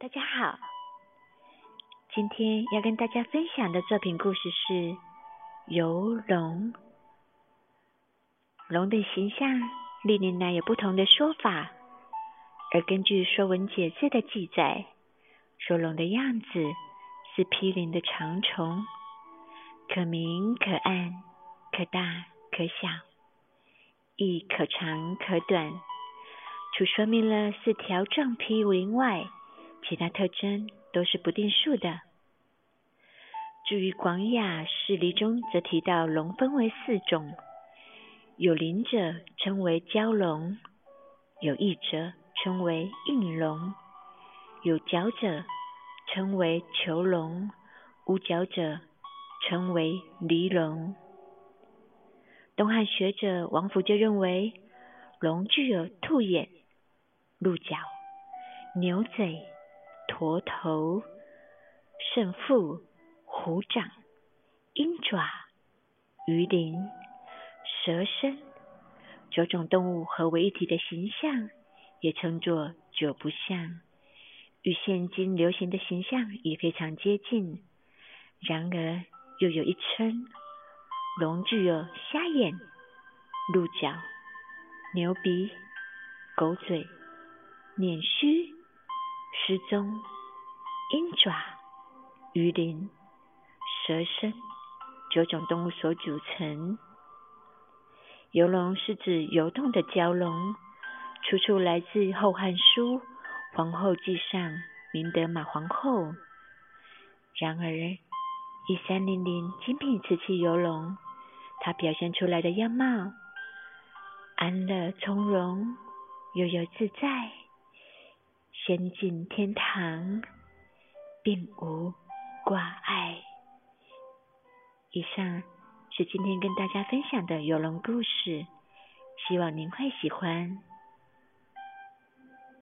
大家好，今天要跟大家分享的作品故事是游龙。龙的形象历年来有不同的说法，而根据《说文解字》的记载，说龙的样子是披鳞的长虫，可明可暗，可大可小，亦可长可短。除说明了四条状披鳞外，其他特征都是不定数的。至于《广雅释离》中则提到，龙分为四种：有鳞者称为蛟龙，有翼者称为应龙，有角者称为虬龙，无角者称为离龙。东汉学者王府就认为，龙具有兔眼、鹿角、牛嘴。驼头、胜腹、虎掌、鹰爪、鱼鳞、蛇身九种动物合为一体的形象，也称作九不像，与现今流行的形象也非常接近。然而，又有一称，龙具有虾眼、鹿角、牛鼻、狗嘴、捻须。之中、鹰爪、鱼鳞、蛇身九种动物所组成。游龙是指游动的蛟龙，出处来自《后汉书·皇后记》上，明德马皇后。然而，一三零零精品瓷器游龙，它表现出来的样貌，安乐从容，悠悠自在。先进天堂，并无挂碍。以上是今天跟大家分享的游龙故事，希望您会喜欢。